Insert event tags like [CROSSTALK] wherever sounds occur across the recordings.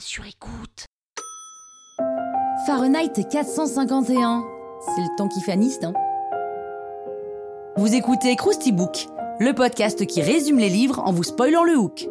Sur écoute. Fahrenheit 451. C'est le temps qui Nice, hein Vous écoutez Krusty Book, le podcast qui résume les livres en vous spoilant le hook.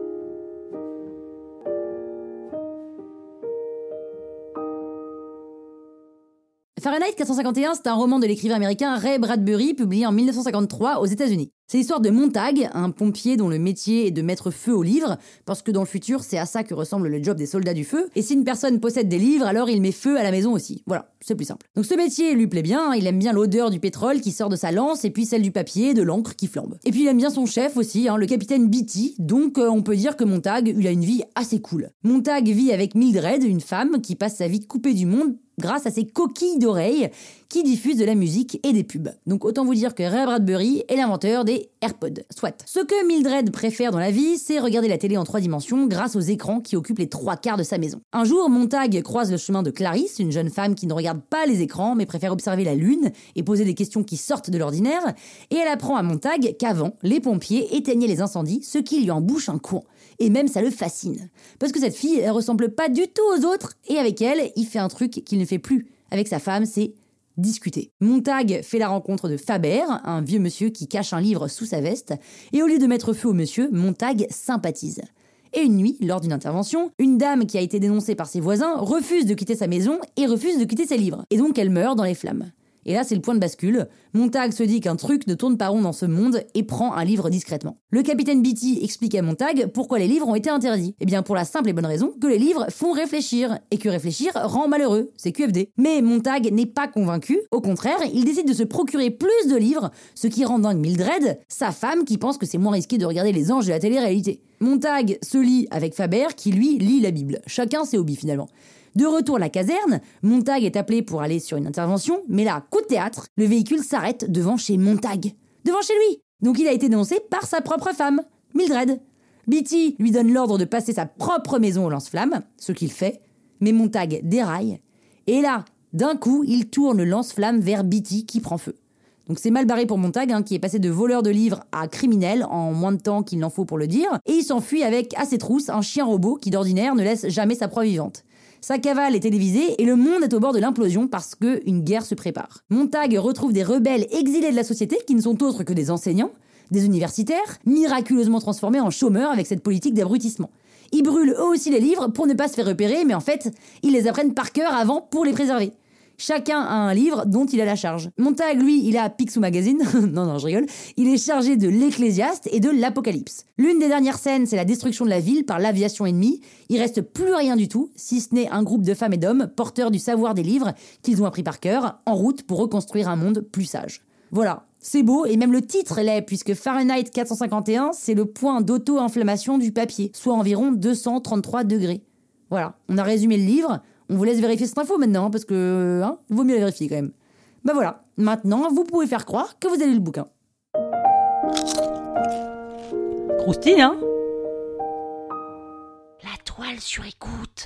Fahrenheit 451, c'est un roman de l'écrivain américain Ray Bradbury, publié en 1953 aux États-Unis. C'est l'histoire de Montag, un pompier dont le métier est de mettre feu aux livres, parce que dans le futur, c'est à ça que ressemble le job des soldats du feu. Et si une personne possède des livres, alors il met feu à la maison aussi. Voilà, c'est plus simple. Donc ce métier lui plaît bien, il aime bien l'odeur du pétrole qui sort de sa lance, et puis celle du papier, de l'encre qui flambe. Et puis il aime bien son chef aussi, hein, le capitaine Beatty, donc euh, on peut dire que Montag, il a une vie assez cool. Montag vit avec Mildred, une femme qui passe sa vie coupée du monde grâce à ses coquilles d'oreilles qui diffusent de la musique et des pubs. Donc autant vous dire que Ray Bradbury est l'inventeur des AirPods. Soit. Ce que Mildred préfère dans la vie, c'est regarder la télé en trois dimensions grâce aux écrans qui occupent les trois quarts de sa maison. Un jour, Montag croise le chemin de Clarisse, une jeune femme qui ne regarde pas les écrans mais préfère observer la lune et poser des questions qui sortent de l'ordinaire, et elle apprend à Montag qu'avant, les pompiers éteignaient les incendies, ce qui lui embouche un coin. Et même ça le fascine. Parce que cette fille, elle ressemble pas du tout aux autres, et avec elle, il fait un truc qu'il ne fait plus. Avec sa femme, c'est discuter. Montag fait la rencontre de Faber, un vieux monsieur qui cache un livre sous sa veste, et au lieu de mettre feu au monsieur, Montag sympathise. Et une nuit, lors d'une intervention, une dame qui a été dénoncée par ses voisins refuse de quitter sa maison et refuse de quitter ses livres. Et donc elle meurt dans les flammes. Et là, c'est le point de bascule. Montag se dit qu'un truc ne tourne pas rond dans ce monde et prend un livre discrètement. Le capitaine Beatty explique à Montag pourquoi les livres ont été interdits. Eh bien, pour la simple et bonne raison que les livres font réfléchir, et que réfléchir rend malheureux. C'est QFD. Mais Montag n'est pas convaincu. Au contraire, il décide de se procurer plus de livres, ce qui rend dingue Mildred, sa femme qui pense que c'est moins risqué de regarder les anges de la télé-réalité. Montag se lie avec Faber qui lui lit la Bible. Chacun ses hobbies finalement. De retour à la caserne, Montag est appelé pour aller sur une intervention, mais là, coup de théâtre, le véhicule s'arrête devant chez Montag. Devant chez lui Donc il a été dénoncé par sa propre femme, Mildred. Beatty lui donne l'ordre de passer sa propre maison au lance-flamme, ce qu'il fait, mais Montag déraille, et là, d'un coup, il tourne lance-flamme vers Beatty qui prend feu. Donc c'est mal barré pour Montag, hein, qui est passé de voleur de livres à criminel en moins de temps qu'il n'en faut pour le dire, et il s'enfuit avec à ses trousses un chien robot qui d'ordinaire ne laisse jamais sa proie vivante. Sa cavale est télévisée et le monde est au bord de l'implosion parce qu'une guerre se prépare. Montag retrouve des rebelles exilés de la société qui ne sont autres que des enseignants, des universitaires, miraculeusement transformés en chômeurs avec cette politique d'abrutissement. Ils brûlent eux aussi les livres pour ne pas se faire repérer, mais en fait, ils les apprennent par cœur avant pour les préserver. Chacun a un livre dont il a la charge. Montag, lui, il a Picsou Magazine. [LAUGHS] non, non, je rigole. Il est chargé de l'Ecclésiaste et de l'Apocalypse. L'une des dernières scènes, c'est la destruction de la ville par l'aviation ennemie. Il reste plus rien du tout, si ce n'est un groupe de femmes et d'hommes porteurs du savoir des livres qu'ils ont appris par cœur, en route pour reconstruire un monde plus sage. Voilà, c'est beau, et même le titre l'est, puisque Fahrenheit 451, c'est le point d'auto-inflammation du papier, soit environ 233 degrés. Voilà, on a résumé le livre, on vous laisse vérifier cette info maintenant, parce que hein, vaut mieux la vérifier quand même. Ben voilà, maintenant vous pouvez faire croire que vous avez le bouquin. Croustille, hein? La toile sur écoute.